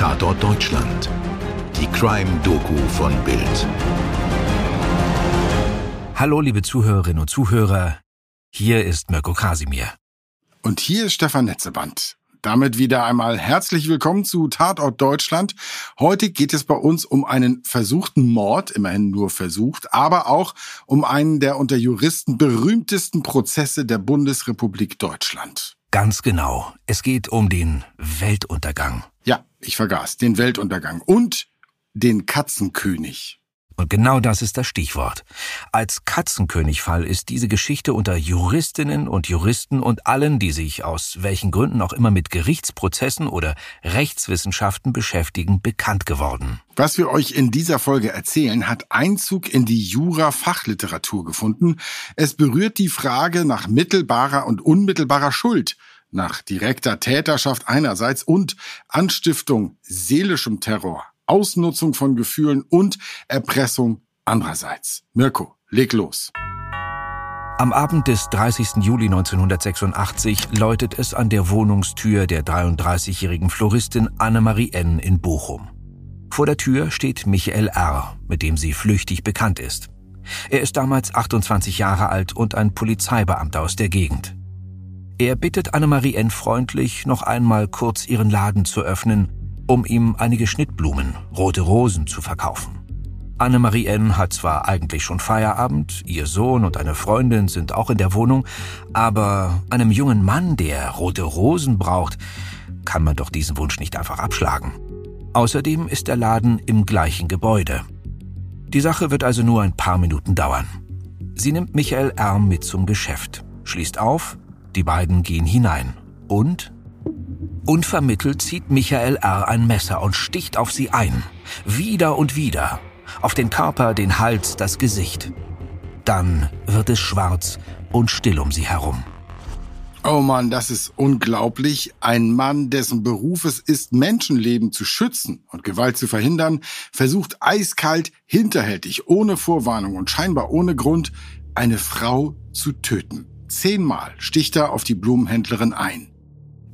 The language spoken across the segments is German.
Tatort Deutschland. Die Crime-Doku von Bild. Hallo, liebe Zuhörerinnen und Zuhörer. Hier ist Mirko Kasimir. Und hier ist Stefan Netzeband. Damit wieder einmal herzlich willkommen zu Tatort Deutschland. Heute geht es bei uns um einen versuchten Mord, immerhin nur versucht, aber auch um einen der unter Juristen berühmtesten Prozesse der Bundesrepublik Deutschland. Ganz genau. Es geht um den Weltuntergang. Ja, ich vergaß. Den Weltuntergang und den Katzenkönig. Und genau das ist das Stichwort. Als Katzenkönigfall ist diese Geschichte unter Juristinnen und Juristen und allen, die sich aus welchen Gründen auch immer mit Gerichtsprozessen oder Rechtswissenschaften beschäftigen, bekannt geworden. Was wir euch in dieser Folge erzählen, hat Einzug in die Jura-Fachliteratur gefunden. Es berührt die Frage nach mittelbarer und unmittelbarer Schuld, nach direkter Täterschaft einerseits und Anstiftung seelischem Terror Ausnutzung von Gefühlen und Erpressung andererseits. Mirko, leg los. Am Abend des 30. Juli 1986 läutet es an der Wohnungstür der 33-jährigen Floristin Annemarie N. in Bochum. Vor der Tür steht Michael R., mit dem sie flüchtig bekannt ist. Er ist damals 28 Jahre alt und ein Polizeibeamter aus der Gegend. Er bittet Annemarie N. freundlich, noch einmal kurz ihren Laden zu öffnen um ihm einige Schnittblumen, rote Rosen zu verkaufen. Annemarie N. hat zwar eigentlich schon Feierabend, ihr Sohn und eine Freundin sind auch in der Wohnung, aber einem jungen Mann, der rote Rosen braucht, kann man doch diesen Wunsch nicht einfach abschlagen. Außerdem ist der Laden im gleichen Gebäude. Die Sache wird also nur ein paar Minuten dauern. Sie nimmt Michael R. mit zum Geschäft, schließt auf, die beiden gehen hinein und Unvermittelt zieht Michael R. ein Messer und sticht auf sie ein. Wieder und wieder. Auf den Körper, den Hals, das Gesicht. Dann wird es schwarz und still um sie herum. Oh Mann, das ist unglaublich. Ein Mann, dessen Beruf es ist, Menschenleben zu schützen und Gewalt zu verhindern, versucht eiskalt, hinterhältig, ohne Vorwarnung und scheinbar ohne Grund, eine Frau zu töten. Zehnmal sticht er auf die Blumenhändlerin ein.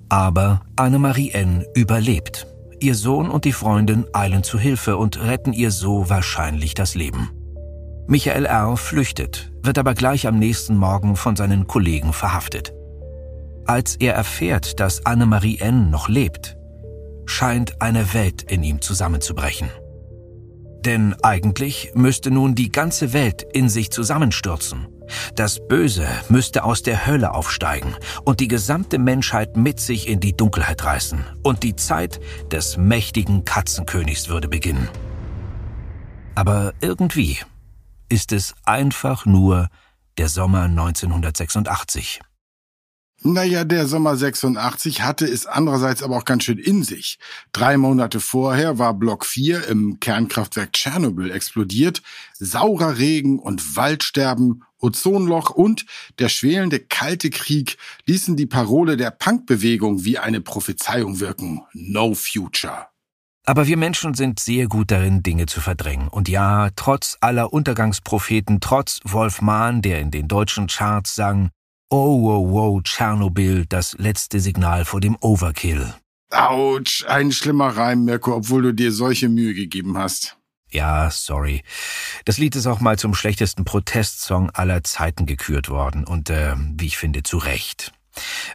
Aber Annemarie N. überlebt. Ihr Sohn und die Freundin eilen zu Hilfe und retten ihr so wahrscheinlich das Leben. Michael R. flüchtet, wird aber gleich am nächsten Morgen von seinen Kollegen verhaftet. Als er erfährt, dass Annemarie N. noch lebt, scheint eine Welt in ihm zusammenzubrechen. Denn eigentlich müsste nun die ganze Welt in sich zusammenstürzen. Das Böse müsste aus der Hölle aufsteigen und die gesamte Menschheit mit sich in die Dunkelheit reißen. Und die Zeit des mächtigen Katzenkönigs würde beginnen. Aber irgendwie ist es einfach nur der Sommer 1986. Naja, der Sommer 86 hatte es andererseits aber auch ganz schön in sich. Drei Monate vorher war Block 4 im Kernkraftwerk Tschernobyl explodiert. Saurer Regen und Waldsterben, Ozonloch und der schwelende Kalte Krieg ließen die Parole der Punkbewegung wie eine Prophezeiung wirken. No future. Aber wir Menschen sind sehr gut darin, Dinge zu verdrängen. Und ja, trotz aller Untergangspropheten, trotz Wolf Mahn, der in den deutschen Charts sang, Oh, wow, wow, Tschernobyl, das letzte Signal vor dem Overkill. Autsch, ein schlimmer Reim, Mirko, obwohl du dir solche Mühe gegeben hast. Ja, sorry. Das Lied ist auch mal zum schlechtesten Protestsong aller Zeiten gekürt worden und, äh, wie ich finde, zu Recht.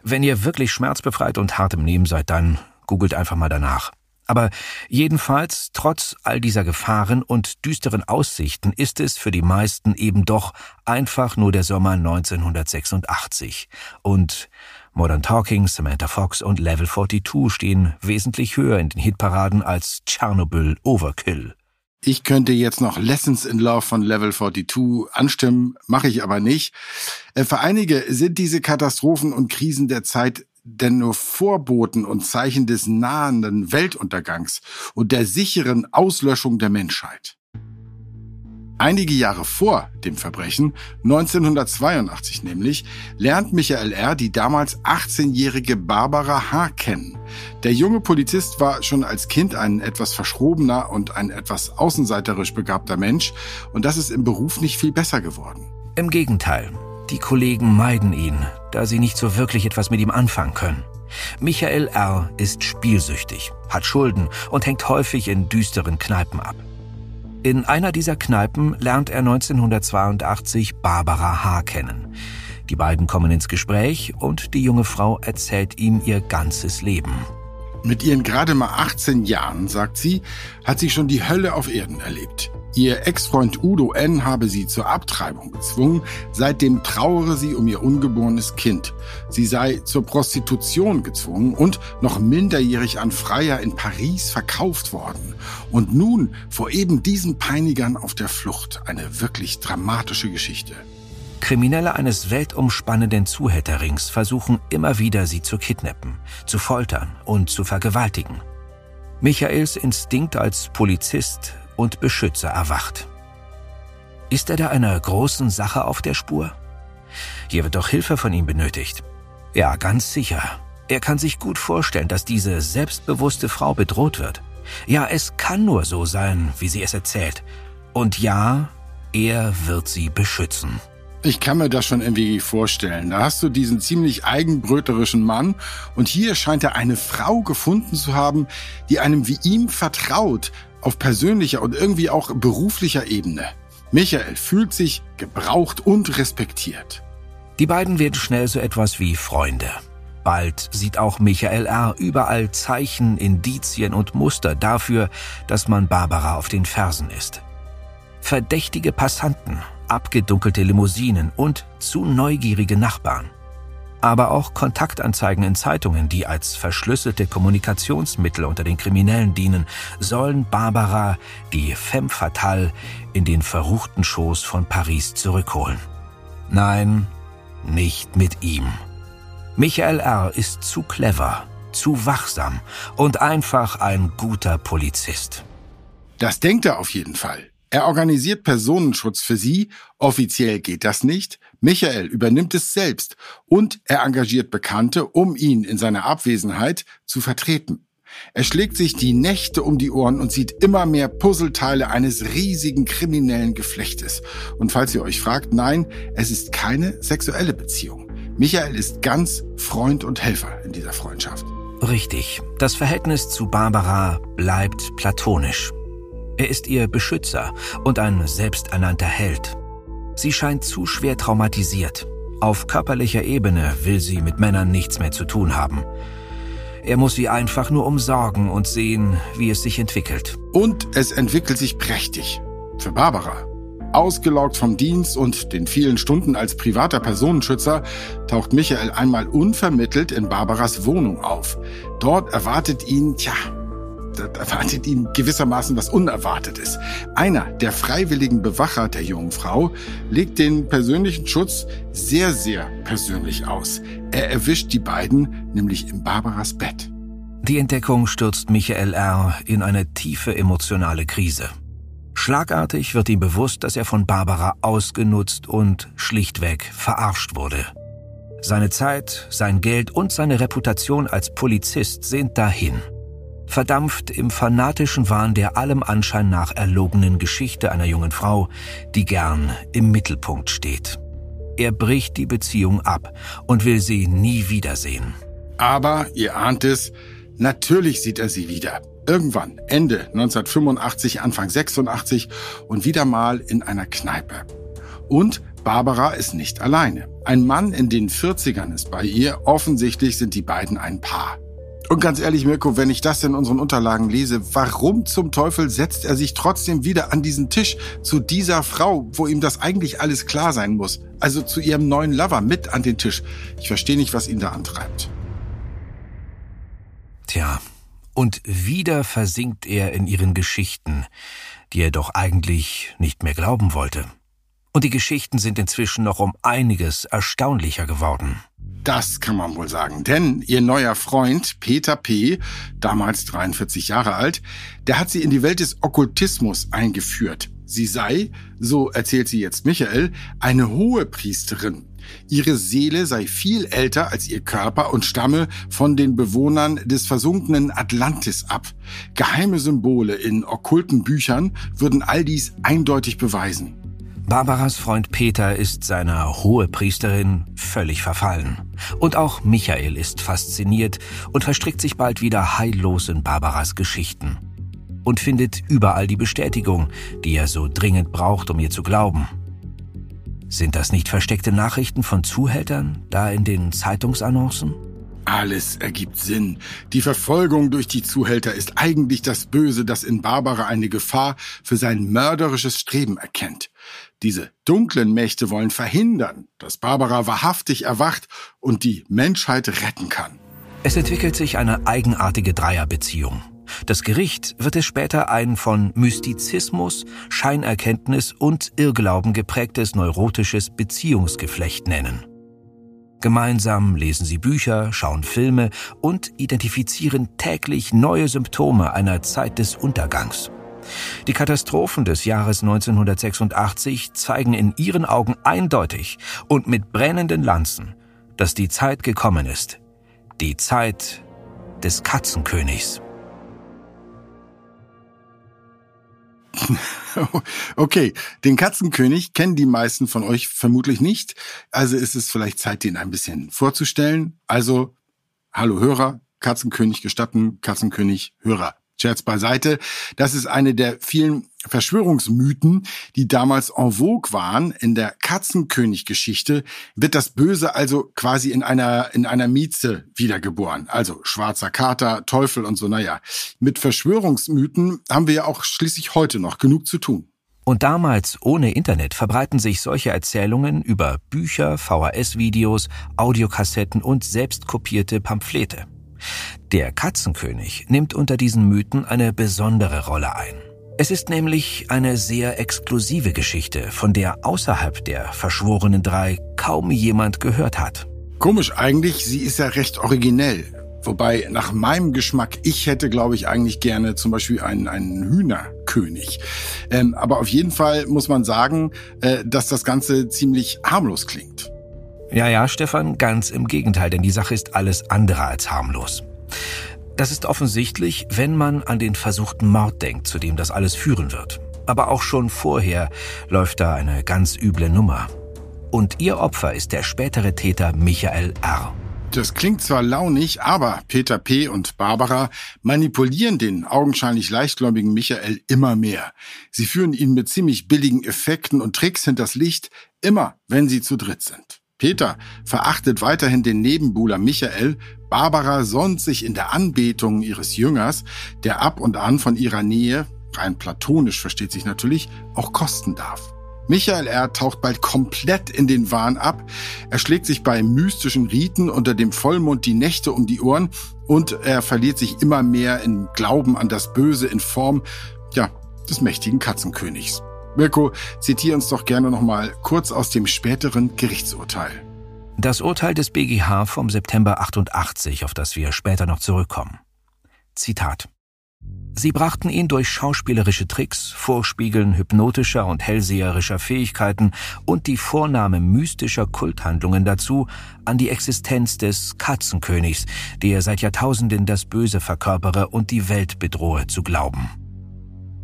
Wenn ihr wirklich schmerzbefreit und hart im Nehmen seid, dann googelt einfach mal danach. Aber jedenfalls, trotz all dieser Gefahren und düsteren Aussichten, ist es für die meisten eben doch einfach nur der Sommer 1986. Und Modern Talking, Samantha Fox und Level 42 stehen wesentlich höher in den Hitparaden als Chernobyl Overkill. Ich könnte jetzt noch Lessons in Love von Level 42 anstimmen, mache ich aber nicht. Äh, für einige sind diese Katastrophen und Krisen der Zeit denn nur Vorboten und Zeichen des nahenden Weltuntergangs und der sicheren Auslöschung der Menschheit. Einige Jahre vor dem Verbrechen, 1982 nämlich, lernt Michael R. die damals 18-jährige Barbara H. kennen. Der junge Polizist war schon als Kind ein etwas verschrobener und ein etwas außenseiterisch begabter Mensch und das ist im Beruf nicht viel besser geworden. Im Gegenteil. Die Kollegen meiden ihn, da sie nicht so wirklich etwas mit ihm anfangen können. Michael R. ist spielsüchtig, hat Schulden und hängt häufig in düsteren Kneipen ab. In einer dieser Kneipen lernt er 1982 Barbara H. kennen. Die beiden kommen ins Gespräch und die junge Frau erzählt ihm ihr ganzes Leben. Mit ihren gerade mal 18 Jahren, sagt sie, hat sie schon die Hölle auf Erden erlebt. Ihr Ex-Freund Udo N. habe sie zur Abtreibung gezwungen, seitdem trauere sie um ihr ungeborenes Kind. Sie sei zur Prostitution gezwungen und noch minderjährig an Freier in Paris verkauft worden. Und nun vor eben diesen Peinigern auf der Flucht. Eine wirklich dramatische Geschichte. Kriminelle eines weltumspannenden Zuhälterrings versuchen immer wieder, sie zu kidnappen, zu foltern und zu vergewaltigen. Michaels Instinkt als Polizist und Beschützer erwacht. Ist er da einer großen Sache auf der Spur? Hier wird doch Hilfe von ihm benötigt. Ja, ganz sicher. Er kann sich gut vorstellen, dass diese selbstbewusste Frau bedroht wird. Ja, es kann nur so sein, wie sie es erzählt. Und ja, er wird sie beschützen. Ich kann mir das schon irgendwie vorstellen. Da hast du diesen ziemlich eigenbröterischen Mann und hier scheint er eine Frau gefunden zu haben, die einem wie ihm vertraut, auf persönlicher und irgendwie auch beruflicher Ebene. Michael fühlt sich gebraucht und respektiert. Die beiden werden schnell so etwas wie Freunde. Bald sieht auch Michael R. überall Zeichen, Indizien und Muster dafür, dass man Barbara auf den Fersen ist. Verdächtige Passanten abgedunkelte Limousinen und zu neugierige Nachbarn. Aber auch Kontaktanzeigen in Zeitungen, die als verschlüsselte Kommunikationsmittel unter den Kriminellen dienen, sollen Barbara, die femme fatale, in den verruchten Schoß von Paris zurückholen. Nein, nicht mit ihm. Michael R. ist zu clever, zu wachsam und einfach ein guter Polizist. Das denkt er auf jeden Fall. Er organisiert Personenschutz für sie, offiziell geht das nicht, Michael übernimmt es selbst und er engagiert Bekannte, um ihn in seiner Abwesenheit zu vertreten. Er schlägt sich die Nächte um die Ohren und sieht immer mehr Puzzleteile eines riesigen kriminellen Geflechtes. Und falls ihr euch fragt, nein, es ist keine sexuelle Beziehung. Michael ist ganz Freund und Helfer in dieser Freundschaft. Richtig. Das Verhältnis zu Barbara bleibt platonisch. Er ist ihr Beschützer und ein selbsternannter Held. Sie scheint zu schwer traumatisiert. Auf körperlicher Ebene will sie mit Männern nichts mehr zu tun haben. Er muss sie einfach nur umsorgen und sehen, wie es sich entwickelt. Und es entwickelt sich prächtig. Für Barbara. Ausgelaugt vom Dienst und den vielen Stunden als privater Personenschützer taucht Michael einmal unvermittelt in Barbaras Wohnung auf. Dort erwartet ihn, tja, da erwartet ihn gewissermaßen was Unerwartetes. Einer der freiwilligen Bewacher der jungen Frau legt den persönlichen Schutz sehr, sehr persönlich aus. Er erwischt die beiden nämlich in Barbaras Bett. Die Entdeckung stürzt Michael R. in eine tiefe emotionale Krise. Schlagartig wird ihm bewusst, dass er von Barbara ausgenutzt und schlichtweg verarscht wurde. Seine Zeit, sein Geld und seine Reputation als Polizist sind dahin verdampft im fanatischen Wahn der allem Anschein nach erlogenen Geschichte einer jungen Frau, die gern im Mittelpunkt steht. Er bricht die Beziehung ab und will sie nie wiedersehen. Aber, ihr ahnt es, natürlich sieht er sie wieder. Irgendwann, Ende 1985, Anfang 86 und wieder mal in einer Kneipe. Und Barbara ist nicht alleine. Ein Mann in den 40ern ist bei ihr. Offensichtlich sind die beiden ein Paar. Und ganz ehrlich, Mirko, wenn ich das in unseren Unterlagen lese, warum zum Teufel setzt er sich trotzdem wieder an diesen Tisch zu dieser Frau, wo ihm das eigentlich alles klar sein muss? Also zu ihrem neuen Lover mit an den Tisch. Ich verstehe nicht, was ihn da antreibt. Tja, und wieder versinkt er in ihren Geschichten, die er doch eigentlich nicht mehr glauben wollte. Und die Geschichten sind inzwischen noch um einiges erstaunlicher geworden. Das kann man wohl sagen, denn ihr neuer Freund Peter P., damals 43 Jahre alt, der hat sie in die Welt des Okkultismus eingeführt. Sie sei, so erzählt sie jetzt Michael, eine hohe Priesterin. Ihre Seele sei viel älter als ihr Körper und stamme von den Bewohnern des versunkenen Atlantis ab. Geheime Symbole in okkulten Büchern würden all dies eindeutig beweisen. Barbaras Freund Peter ist seiner Hohepriesterin völlig verfallen. Und auch Michael ist fasziniert und verstrickt sich bald wieder heillos in Barbaras Geschichten. Und findet überall die Bestätigung, die er so dringend braucht, um ihr zu glauben. Sind das nicht versteckte Nachrichten von Zuhältern, da in den Zeitungsannoncen? Alles ergibt Sinn. Die Verfolgung durch die Zuhälter ist eigentlich das Böse, das in Barbara eine Gefahr für sein mörderisches Streben erkennt. Diese dunklen Mächte wollen verhindern, dass Barbara wahrhaftig erwacht und die Menschheit retten kann. Es entwickelt sich eine eigenartige Dreierbeziehung. Das Gericht wird es später ein von Mystizismus, Scheinerkenntnis und Irrglauben geprägtes neurotisches Beziehungsgeflecht nennen. Gemeinsam lesen sie Bücher, schauen Filme und identifizieren täglich neue Symptome einer Zeit des Untergangs. Die Katastrophen des Jahres 1986 zeigen in ihren Augen eindeutig und mit brennenden Lanzen, dass die Zeit gekommen ist. Die Zeit des Katzenkönigs. Okay, den Katzenkönig kennen die meisten von euch vermutlich nicht. Also ist es vielleicht Zeit, den ein bisschen vorzustellen. Also, hallo Hörer, Katzenkönig gestatten, Katzenkönig Hörer. Scherz beiseite. Das ist eine der vielen Verschwörungsmythen, die damals en vogue waren. In der Katzenkönig-Geschichte wird das Böse also quasi in einer, in einer Mieze wiedergeboren. Also schwarzer Kater, Teufel und so, naja. Mit Verschwörungsmythen haben wir ja auch schließlich heute noch genug zu tun. Und damals ohne Internet verbreiten sich solche Erzählungen über Bücher, VHS-Videos, Audiokassetten und selbstkopierte Pamphlete. Der Katzenkönig nimmt unter diesen Mythen eine besondere Rolle ein. Es ist nämlich eine sehr exklusive Geschichte, von der außerhalb der verschworenen drei kaum jemand gehört hat. Komisch eigentlich, sie ist ja recht originell. Wobei nach meinem Geschmack, ich hätte, glaube ich, eigentlich gerne zum Beispiel einen, einen Hühnerkönig. Ähm, aber auf jeden Fall muss man sagen, äh, dass das Ganze ziemlich harmlos klingt. Ja, ja, Stefan, ganz im Gegenteil, denn die Sache ist alles andere als harmlos. Das ist offensichtlich, wenn man an den versuchten Mord denkt, zu dem das alles führen wird. Aber auch schon vorher läuft da eine ganz üble Nummer. Und ihr Opfer ist der spätere Täter Michael R. Das klingt zwar launig, aber Peter P. und Barbara manipulieren den augenscheinlich leichtgläubigen Michael immer mehr. Sie führen ihn mit ziemlich billigen Effekten und Tricks hinters Licht, immer wenn sie zu dritt sind. Peter verachtet weiterhin den Nebenbuhler Michael, Barbara sonnt sich in der Anbetung ihres Jüngers, der ab und an von ihrer Nähe, rein platonisch versteht sich natürlich, auch kosten darf. Michael R. taucht bald komplett in den Wahn ab. Er schlägt sich bei mystischen Riten unter dem Vollmond die Nächte um die Ohren und er verliert sich immer mehr im Glauben an das Böse in Form, ja, des mächtigen Katzenkönigs. Mirko, zitiere uns doch gerne nochmal kurz aus dem späteren Gerichtsurteil. Das Urteil des BGH vom September 88, auf das wir später noch zurückkommen. Zitat. Sie brachten ihn durch schauspielerische Tricks, Vorspiegeln hypnotischer und hellseherischer Fähigkeiten und die Vornahme mystischer Kulthandlungen dazu, an die Existenz des Katzenkönigs, der seit Jahrtausenden das Böse verkörpere und die Welt bedrohe, zu glauben.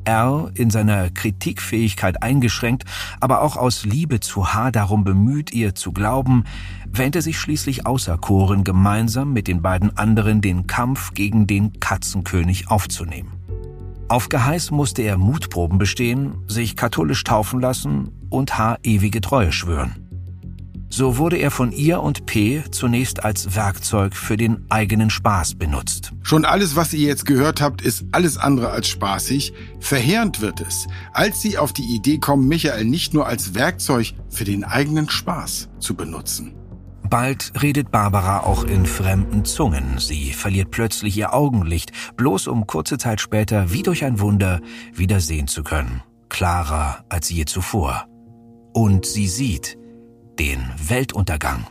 R. in seiner Kritikfähigkeit eingeschränkt, aber auch aus Liebe zu H. darum bemüht, ihr zu glauben, wähnte sich schließlich auserkoren, gemeinsam mit den beiden anderen den Kampf gegen den Katzenkönig aufzunehmen. Auf Geheiß musste er Mutproben bestehen, sich katholisch taufen lassen und H. ewige Treue schwören. So wurde er von ihr und P zunächst als Werkzeug für den eigenen Spaß benutzt. Schon alles, was ihr jetzt gehört habt, ist alles andere als spaßig. Verheerend wird es, als sie auf die Idee kommen, Michael nicht nur als Werkzeug für den eigenen Spaß zu benutzen. Bald redet Barbara auch in fremden Zungen. Sie verliert plötzlich ihr Augenlicht, bloß um kurze Zeit später, wie durch ein Wunder, wieder sehen zu können. Klarer als je zuvor. Und sie sieht, den Weltuntergang.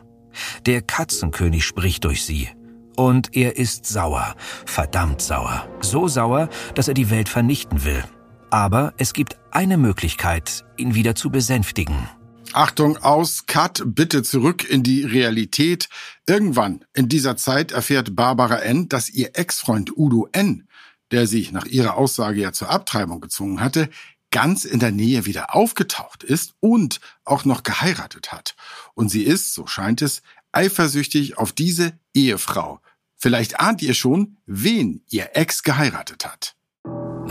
Der Katzenkönig spricht durch sie. Und er ist sauer, verdammt sauer. So sauer, dass er die Welt vernichten will. Aber es gibt eine Möglichkeit, ihn wieder zu besänftigen. Achtung aus, Cut, bitte zurück in die Realität. Irgendwann in dieser Zeit erfährt Barbara N., dass ihr Ex-Freund Udo N., der sich nach ihrer Aussage ja zur Abtreibung gezwungen hatte, ganz in der Nähe wieder aufgetaucht ist und auch noch geheiratet hat. Und sie ist, so scheint es, eifersüchtig auf diese Ehefrau. Vielleicht ahnt ihr schon, wen ihr Ex geheiratet hat.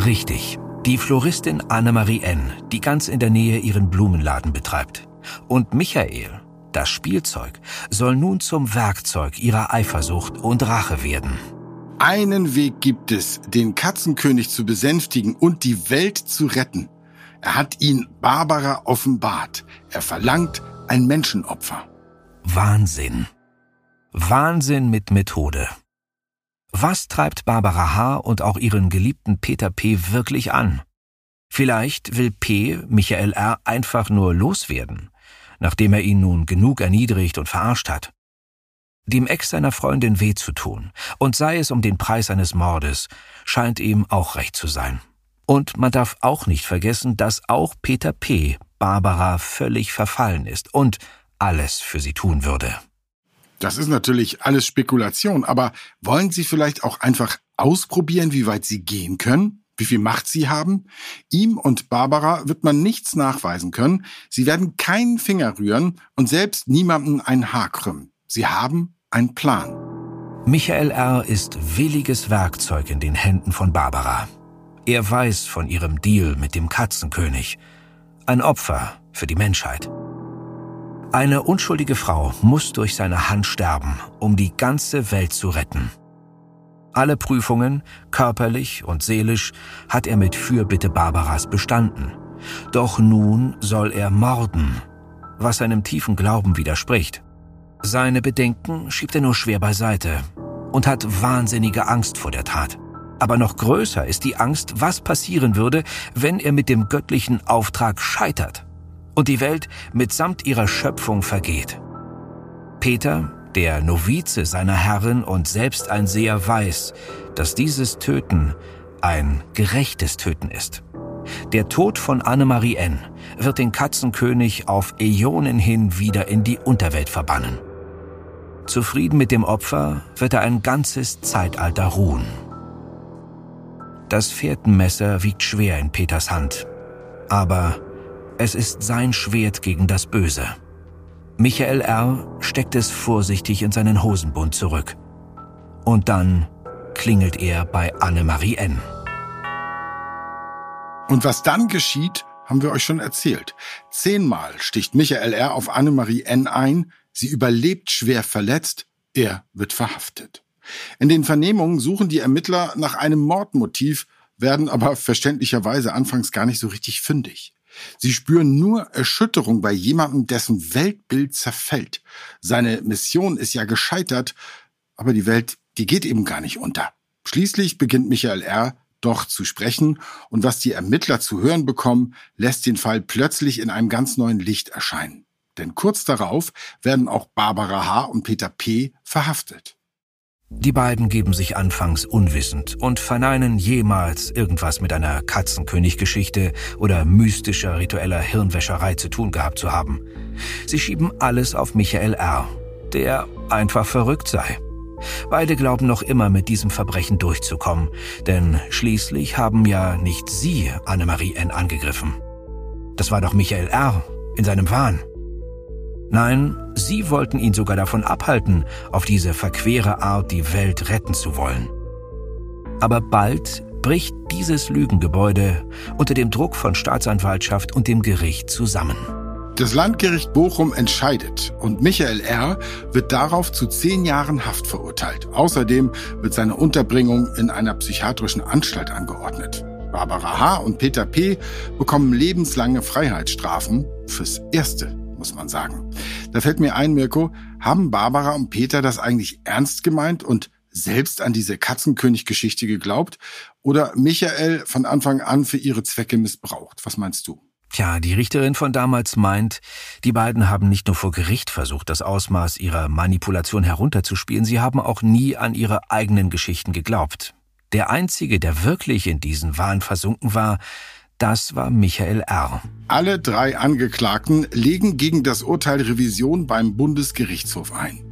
Richtig. Die Floristin Annemarie N., die ganz in der Nähe ihren Blumenladen betreibt. Und Michael, das Spielzeug, soll nun zum Werkzeug ihrer Eifersucht und Rache werden. Einen Weg gibt es, den Katzenkönig zu besänftigen und die Welt zu retten. Er hat ihn Barbara offenbart. Er verlangt ein Menschenopfer. Wahnsinn. Wahnsinn mit Methode. Was treibt Barbara H. und auch ihren geliebten Peter P. wirklich an? Vielleicht will P. Michael R. einfach nur loswerden, nachdem er ihn nun genug erniedrigt und verarscht hat. Dem Ex seiner Freundin weh zu tun, und sei es um den Preis eines Mordes, scheint ihm auch recht zu sein. Und man darf auch nicht vergessen, dass auch Peter P. Barbara völlig verfallen ist und alles für sie tun würde. Das ist natürlich alles Spekulation, aber wollen Sie vielleicht auch einfach ausprobieren, wie weit Sie gehen können? Wie viel Macht Sie haben? Ihm und Barbara wird man nichts nachweisen können. Sie werden keinen Finger rühren und selbst niemanden ein Haar krümmen. Sie haben einen Plan. Michael R. ist williges Werkzeug in den Händen von Barbara. Er weiß von ihrem Deal mit dem Katzenkönig. Ein Opfer für die Menschheit. Eine unschuldige Frau muss durch seine Hand sterben, um die ganze Welt zu retten. Alle Prüfungen, körperlich und seelisch, hat er mit Fürbitte Barbaras bestanden. Doch nun soll er morden, was seinem tiefen Glauben widerspricht. Seine Bedenken schiebt er nur schwer beiseite und hat wahnsinnige Angst vor der Tat. Aber noch größer ist die Angst, was passieren würde, wenn er mit dem göttlichen Auftrag scheitert und die Welt mitsamt ihrer Schöpfung vergeht. Peter, der Novize seiner Herrin und selbst ein Seher weiß, dass dieses Töten ein gerechtes Töten ist. Der Tod von Annemarie N. wird den Katzenkönig auf Äonen hin wieder in die Unterwelt verbannen. Zufrieden mit dem Opfer wird er ein ganzes Zeitalter ruhen. Das Fährtenmesser wiegt schwer in Peters Hand, aber es ist sein Schwert gegen das Böse. Michael R. steckt es vorsichtig in seinen Hosenbund zurück. Und dann klingelt er bei Annemarie N. Und was dann geschieht, haben wir euch schon erzählt. Zehnmal sticht Michael R. auf Annemarie N. ein, sie überlebt schwer verletzt, er wird verhaftet. In den Vernehmungen suchen die Ermittler nach einem Mordmotiv, werden aber verständlicherweise anfangs gar nicht so richtig fündig. Sie spüren nur Erschütterung bei jemandem, dessen Weltbild zerfällt. Seine Mission ist ja gescheitert, aber die Welt, die geht eben gar nicht unter. Schließlich beginnt Michael R. doch zu sprechen und was die Ermittler zu hören bekommen, lässt den Fall plötzlich in einem ganz neuen Licht erscheinen. Denn kurz darauf werden auch Barbara H. und Peter P. verhaftet. Die beiden geben sich anfangs unwissend und verneinen jemals irgendwas mit einer Katzenkönig-Geschichte oder mystischer ritueller Hirnwäscherei zu tun gehabt zu haben. Sie schieben alles auf Michael R., der einfach verrückt sei. Beide glauben noch immer mit diesem Verbrechen durchzukommen, denn schließlich haben ja nicht sie Annemarie N. angegriffen. Das war doch Michael R. in seinem Wahn. Nein, sie wollten ihn sogar davon abhalten, auf diese verquere Art die Welt retten zu wollen. Aber bald bricht dieses Lügengebäude unter dem Druck von Staatsanwaltschaft und dem Gericht zusammen. Das Landgericht Bochum entscheidet und Michael R. wird darauf zu zehn Jahren Haft verurteilt. Außerdem wird seine Unterbringung in einer psychiatrischen Anstalt angeordnet. Barbara H. und Peter P. bekommen lebenslange Freiheitsstrafen fürs Erste muss man sagen. Da fällt mir ein, Mirko, haben Barbara und Peter das eigentlich ernst gemeint und selbst an diese Katzenkönig-Geschichte geglaubt oder Michael von Anfang an für ihre Zwecke missbraucht? Was meinst du? Tja, die Richterin von damals meint, die beiden haben nicht nur vor Gericht versucht, das Ausmaß ihrer Manipulation herunterzuspielen, sie haben auch nie an ihre eigenen Geschichten geglaubt. Der Einzige, der wirklich in diesen Wahn versunken war, das war Michael R. Alle drei Angeklagten legen gegen das Urteil Revision beim Bundesgerichtshof ein.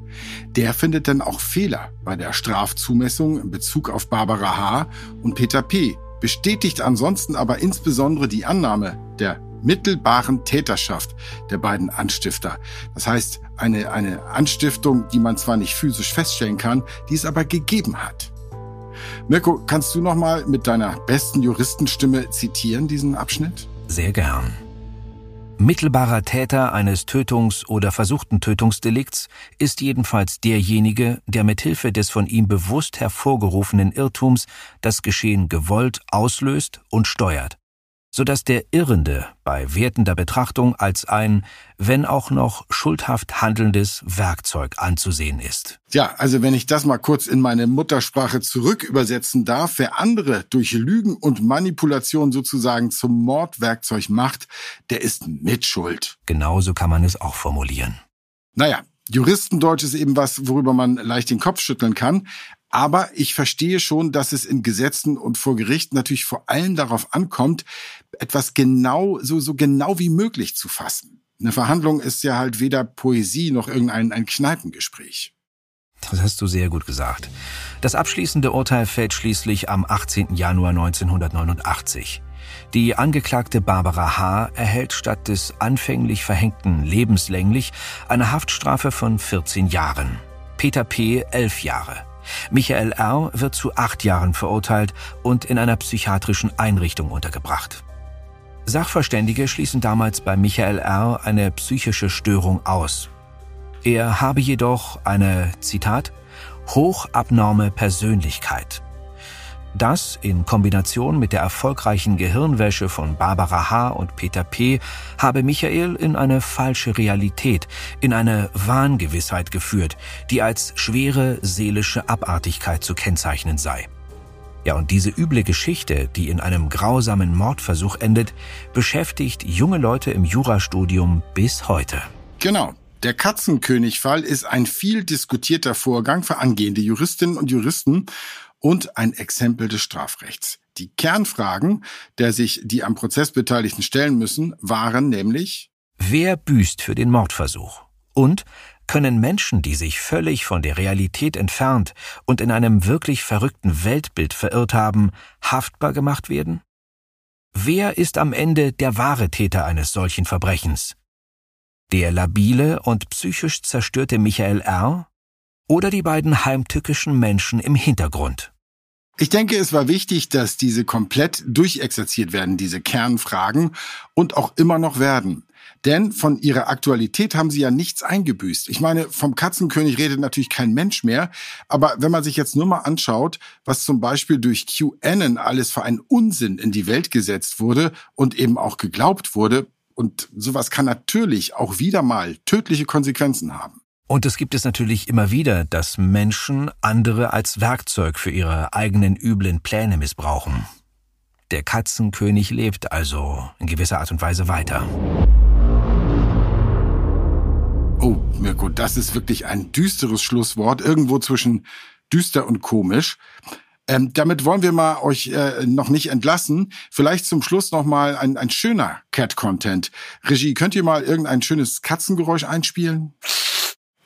Der findet dann auch Fehler bei der Strafzumessung in Bezug auf Barbara H. und Peter P. bestätigt ansonsten aber insbesondere die Annahme der mittelbaren Täterschaft der beiden Anstifter. Das heißt, eine, eine Anstiftung, die man zwar nicht physisch feststellen kann, die es aber gegeben hat. Mirko, kannst du noch mal mit deiner besten Juristenstimme zitieren diesen Abschnitt? Sehr gern. Mittelbarer Täter eines Tötungs- oder versuchten Tötungsdelikts ist jedenfalls derjenige, der mithilfe des von ihm bewusst hervorgerufenen Irrtums das Geschehen gewollt auslöst und steuert so dass der Irrende bei wertender Betrachtung als ein, wenn auch noch schuldhaft handelndes Werkzeug anzusehen ist. Ja, also wenn ich das mal kurz in meine Muttersprache zurück übersetzen darf, wer andere durch Lügen und Manipulation sozusagen zum Mordwerkzeug macht, der ist mitschuld. Genauso kann man es auch formulieren. Naja, Juristendeutsch ist eben was, worüber man leicht den Kopf schütteln kann. Aber ich verstehe schon, dass es in Gesetzen und vor Gericht natürlich vor allem darauf ankommt, etwas genau, so, so genau wie möglich zu fassen. Eine Verhandlung ist ja halt weder Poesie noch irgendein ein Kneipengespräch. Das hast du sehr gut gesagt. Das abschließende Urteil fällt schließlich am 18. Januar 1989. Die Angeklagte Barbara H. erhält statt des anfänglich verhängten lebenslänglich eine Haftstrafe von 14 Jahren. Peter P. elf Jahre. Michael R. wird zu acht Jahren verurteilt und in einer psychiatrischen Einrichtung untergebracht. Sachverständige schließen damals bei Michael R. eine psychische Störung aus. Er habe jedoch eine, Zitat, hochabnorme Persönlichkeit. Das in Kombination mit der erfolgreichen Gehirnwäsche von Barbara H. und Peter P. habe Michael in eine falsche Realität, in eine Wahngewissheit geführt, die als schwere seelische Abartigkeit zu kennzeichnen sei. Ja, und diese üble Geschichte, die in einem grausamen Mordversuch endet, beschäftigt junge Leute im Jurastudium bis heute. Genau. Der Katzenkönig-Fall ist ein viel diskutierter Vorgang für angehende Juristinnen und Juristen und ein Exempel des Strafrechts. Die Kernfragen, der sich die am Prozess Beteiligten stellen müssen, waren nämlich Wer büßt für den Mordversuch? Und können Menschen, die sich völlig von der Realität entfernt und in einem wirklich verrückten Weltbild verirrt haben, haftbar gemacht werden? Wer ist am Ende der wahre Täter eines solchen Verbrechens? Der labile und psychisch zerstörte Michael R. oder die beiden heimtückischen Menschen im Hintergrund? Ich denke, es war wichtig, dass diese komplett durchexerziert werden, diese Kernfragen, und auch immer noch werden. Denn von ihrer Aktualität haben sie ja nichts eingebüßt. Ich meine, vom Katzenkönig redet natürlich kein Mensch mehr. Aber wenn man sich jetzt nur mal anschaut, was zum Beispiel durch QAnon alles für einen Unsinn in die Welt gesetzt wurde und eben auch geglaubt wurde, und sowas kann natürlich auch wieder mal tödliche Konsequenzen haben. Und es gibt es natürlich immer wieder, dass Menschen andere als Werkzeug für ihre eigenen üblen Pläne missbrauchen. Der Katzenkönig lebt also in gewisser Art und Weise weiter. Oh, Mirko, das ist wirklich ein düsteres Schlusswort, irgendwo zwischen düster und komisch. Ähm, damit wollen wir mal euch äh, noch nicht entlassen. Vielleicht zum Schluss noch mal ein, ein schöner Cat-Content. Regie, könnt ihr mal irgendein schönes Katzengeräusch einspielen?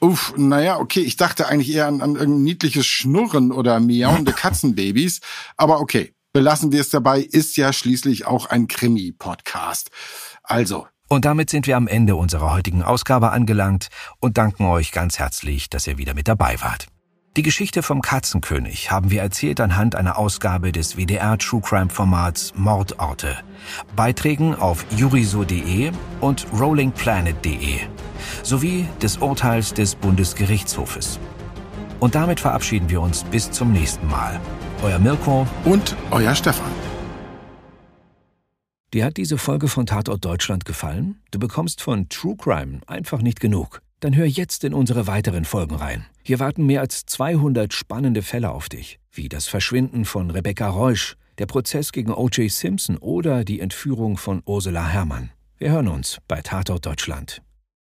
Uff, naja, okay, ich dachte eigentlich eher an, an irgendein niedliches Schnurren oder miauende Katzenbabys. Aber okay, belassen wir es dabei, ist ja schließlich auch ein Krimi-Podcast. Also. Und damit sind wir am Ende unserer heutigen Ausgabe angelangt und danken euch ganz herzlich, dass ihr wieder mit dabei wart. Die Geschichte vom Katzenkönig haben wir erzählt anhand einer Ausgabe des WDR True Crime Formats Mordorte. Beiträgen auf juriso.de und rollingplanet.de sowie des Urteils des Bundesgerichtshofes. Und damit verabschieden wir uns bis zum nächsten Mal. Euer Mirko und euer Stefan. Dir hat diese Folge von Tatort Deutschland gefallen? Du bekommst von True Crime einfach nicht genug. Dann hör jetzt in unsere weiteren Folgen rein. Hier warten mehr als 200 spannende Fälle auf dich, wie das Verschwinden von Rebecca Reusch, der Prozess gegen O.J. Simpson oder die Entführung von Ursula Herrmann. Wir hören uns bei Tatort Deutschland.